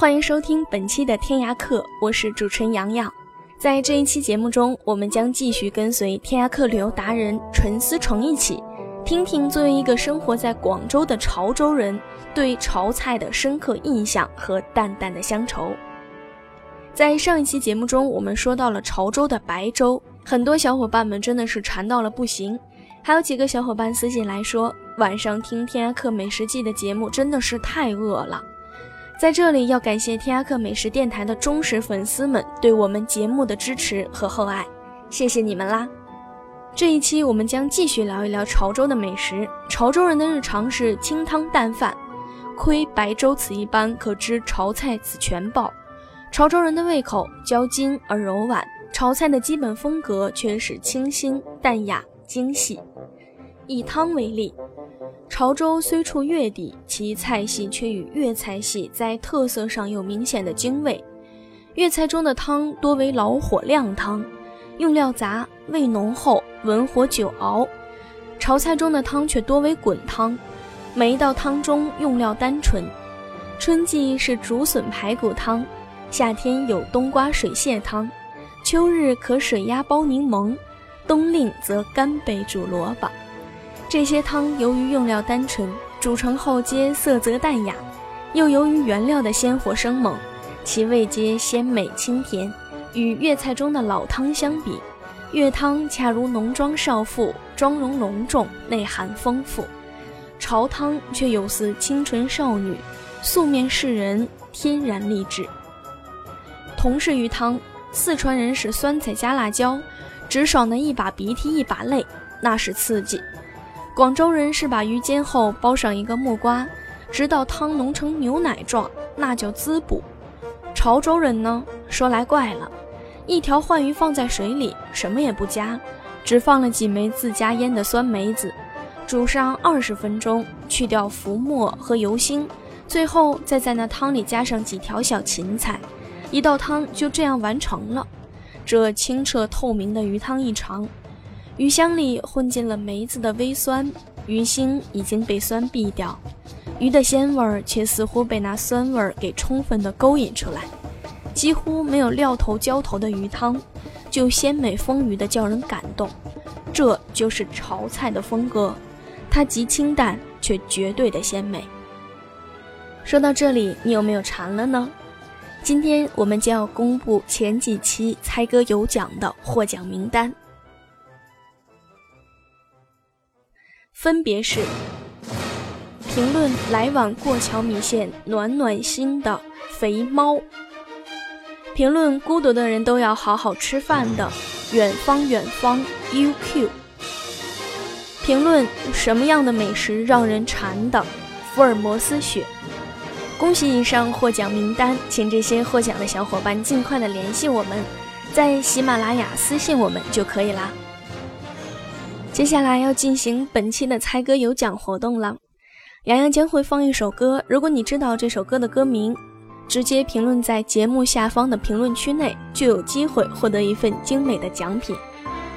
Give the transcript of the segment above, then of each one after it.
欢迎收听本期的天涯客，我是主持人洋洋。在这一期节目中，我们将继续跟随天涯客旅游达人陈思成一起，听听作为一个生活在广州的潮州人对潮菜的深刻印象和淡淡的乡愁。在上一期节目中，我们说到了潮州的白粥，很多小伙伴们真的是馋到了不行，还有几个小伙伴私信来说，晚上听天涯客美食记的节目真的是太饿了。在这里要感谢天涯客美食电台的忠实粉丝们对我们节目的支持和厚爱，谢谢你们啦！这一期我们将继续聊一聊潮州的美食。潮州人的日常是清汤淡饭，窥白粥此一般，可知潮菜此全报。潮州人的胃口娇筋而柔婉，潮菜的基本风格却是清新淡雅精细。以汤为例。潮州虽处粤地，其菜系却与粤菜系在特色上有明显的泾渭。粤菜中的汤多为老火靓汤，用料杂，味浓厚，文火久熬；潮菜中的汤却多为滚汤，每一道汤中用料单纯。春季是竹笋排骨汤，夏天有冬瓜水蟹汤，秋日可水鸭煲柠檬，冬令则干贝煮萝卜。这些汤由于用料单纯，煮成后皆色泽淡雅，又由于原料的鲜活生猛，其味皆鲜美清甜。与粤菜中的老汤相比，粤汤恰如浓妆少妇，妆容隆重，内涵丰富；潮汤却有似清纯少女，素面示人，天然丽质。同是鱼汤，四川人是酸菜加辣椒，直爽的一把鼻涕一把泪，那是刺激。广州人是把鱼煎后包上一个木瓜，直到汤浓成牛奶状，那叫滋补。潮州人呢，说来怪了，一条鲩鱼放在水里，什么也不加，只放了几枚自家腌的酸梅子，煮上二十分钟，去掉浮沫和油腥，最后再在那汤里加上几条小芹菜，一道汤就这样完成了。这清澈透明的鱼汤一尝。鱼香里混进了梅子的微酸，鱼腥已经被酸避掉，鱼的鲜味儿却似乎被那酸味儿给充分的勾引出来，几乎没有料头浇头的鱼汤，就鲜美丰腴的叫人感动。这就是潮菜的风格，它极清淡却绝对的鲜美。说到这里，你有没有馋了呢？今天我们将要公布前几期猜歌有奖的获奖名单。分别是。评论来碗过桥米线暖暖心的肥猫，评论孤独的人都要好好吃饭的。远方远方。UQ，评论什么样的美食让人馋的。福尔摩斯雪。恭喜以上获奖名单，请这些获奖的小伙伴尽快的联系我们，在喜马拉雅私信我们就可以啦。接下来要进行本期的猜歌有奖活动了，洋洋将会放一首歌，如果你知道这首歌的歌名，直接评论在节目下方的评论区内，就有机会获得一份精美的奖品。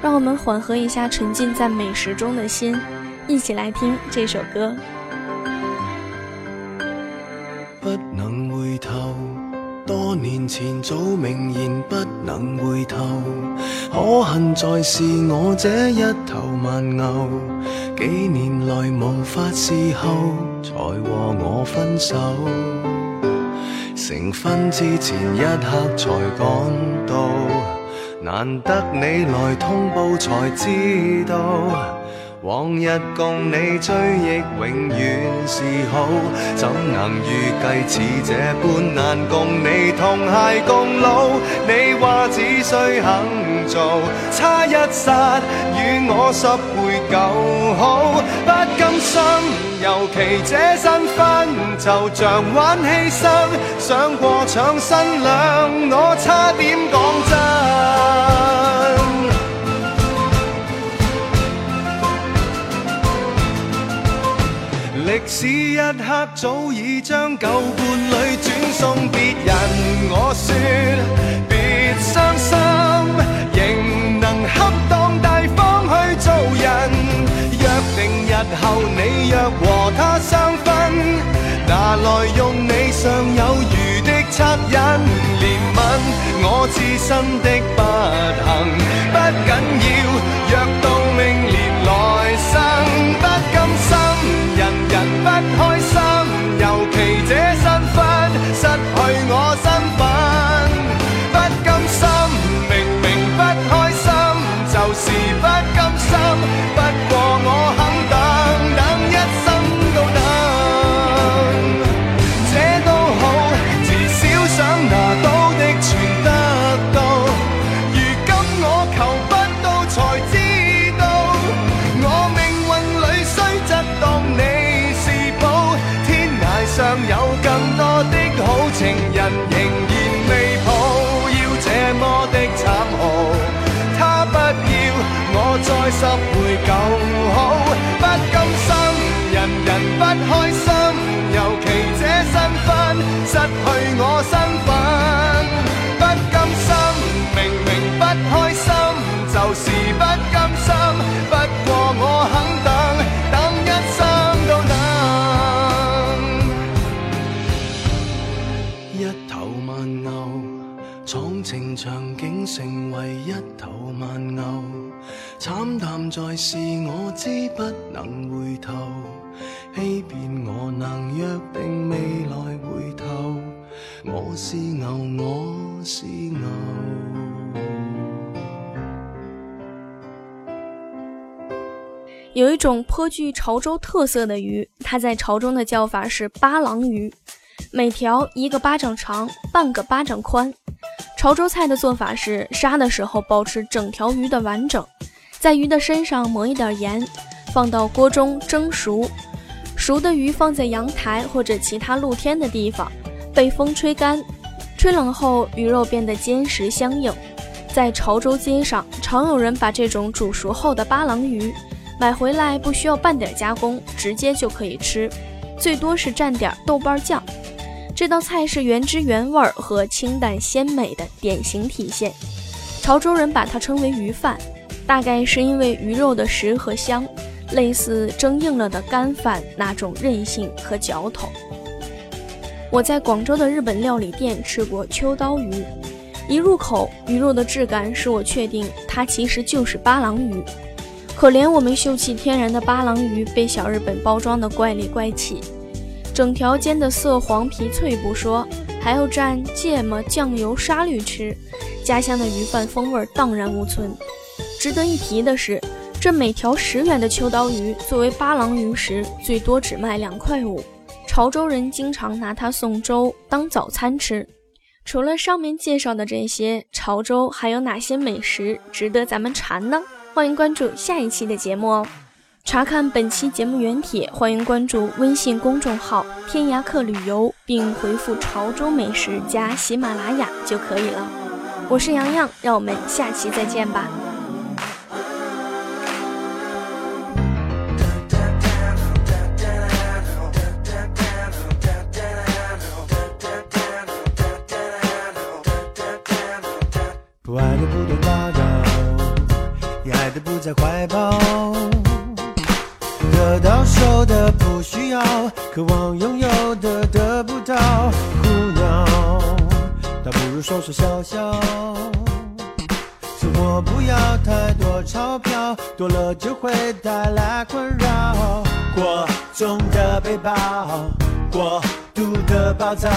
让我们缓和一下沉浸在美食中的心，一起来听这首歌。不能回头。多年前早明言不能回头，可恨在是我这一头慢牛，几年来无法侍候，才和我分手。成婚之前一刻才赶到，难得你来通报才知道。往日共你追忆永远是好，怎能预计似这般难共你同偕共老？你话只需肯做，差一刹与我十倍够好，不甘心，尤其这身份就像玩牺牲，想过抢新娘，我差点讲真。历史一刻早已将旧伴侣转送别人，我说别伤心，仍能恰当大方去做人。约定日后你若和他相分，拿来用你尚有余的恻隐怜悯我自身的不幸，不紧要，十倍更好，不甘心，人人不闖情場竟成為一頭慢牛，慘淡在是我知不能回頭，欺騙我能約定未來回頭，我是牛，我是牛。有一种颇具潮州特色的鱼，它在潮中的叫法是巴郎鱼，每条一个巴掌长，半个巴掌宽。潮州菜的做法是杀的时候保持整条鱼的完整，在鱼的身上抹一点盐，放到锅中蒸熟。熟的鱼放在阳台或者其他露天的地方，被风吹干，吹冷后鱼肉变得坚实相硬。在潮州街上，常有人把这种煮熟后的巴郎鱼。买回来不需要半点加工，直接就可以吃，最多是蘸点豆瓣酱。这道菜是原汁原味儿和清淡鲜美的典型体现。潮州人把它称为鱼饭，大概是因为鱼肉的实和香，类似蒸硬了的干饭那种韧性和嚼头。我在广州的日本料理店吃过秋刀鱼，一入口，鱼肉的质感使我确定它其实就是巴郎鱼。可怜我们秀气天然的巴郎鱼被小日本包装的怪里怪气，整条煎的色黄皮脆不说，还要蘸芥末、酱油、沙律吃，家乡的鱼饭风味荡然无存。值得一提的是，这每条十元的秋刀鱼作为巴郎鱼食，最多只卖两块五。潮州人经常拿它送粥当早餐吃。除了上面介绍的这些，潮州还有哪些美食值得咱们馋呢？欢迎关注下一期的节目哦！查看本期节目原帖，欢迎关注微信公众号“天涯客旅游”，并回复“潮州美食”加喜马拉雅就可以了。我是洋洋，让我们下期再见吧。不爱的不多打扰，也爱的不再怀抱。得到手的不需要，渴望拥有的得不到，苦恼，倒不如说说笑笑。生活不要太多钞票，多了就会带来困扰。过重的背包，过度的暴躁，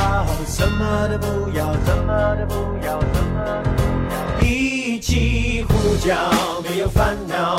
什么都不要，什么都不要，什么都不要。一起呼叫，没有烦恼，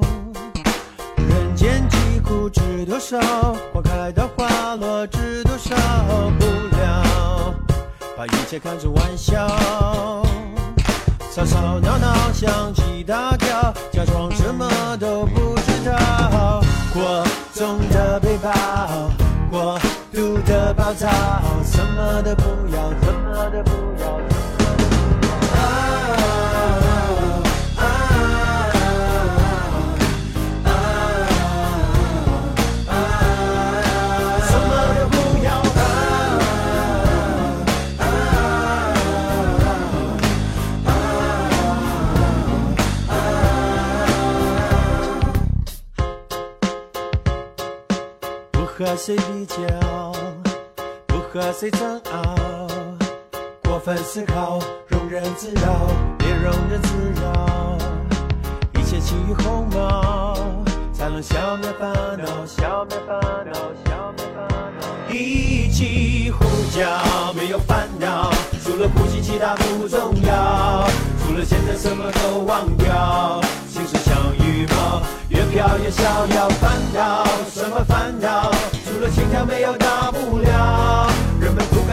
不知多少？花开到花落知多少？不了，把一切看作玩笑。吵吵闹闹，相机大叫，假装什么都不知道。过重的背包，过度的暴躁，什么都不要，和谁比较，不和谁争拗，过分思考，庸人自扰，别庸人自扰，一切起于鸿毛，才能消灭烦恼，消灭烦恼，消灭烦恼。一起呼叫，没有烦恼，除了呼吸其他不重要，除了现在什么都忘掉，心事像羽毛，越飘越逍遥。烦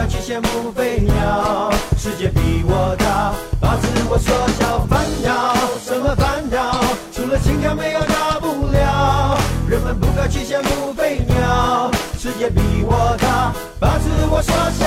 去羡慕飞鸟，世界比我大，把自我缩小。烦恼什么烦恼？除了心跳没有大不了。人们不该去羡慕飞鸟，世界比我大，把自我缩小。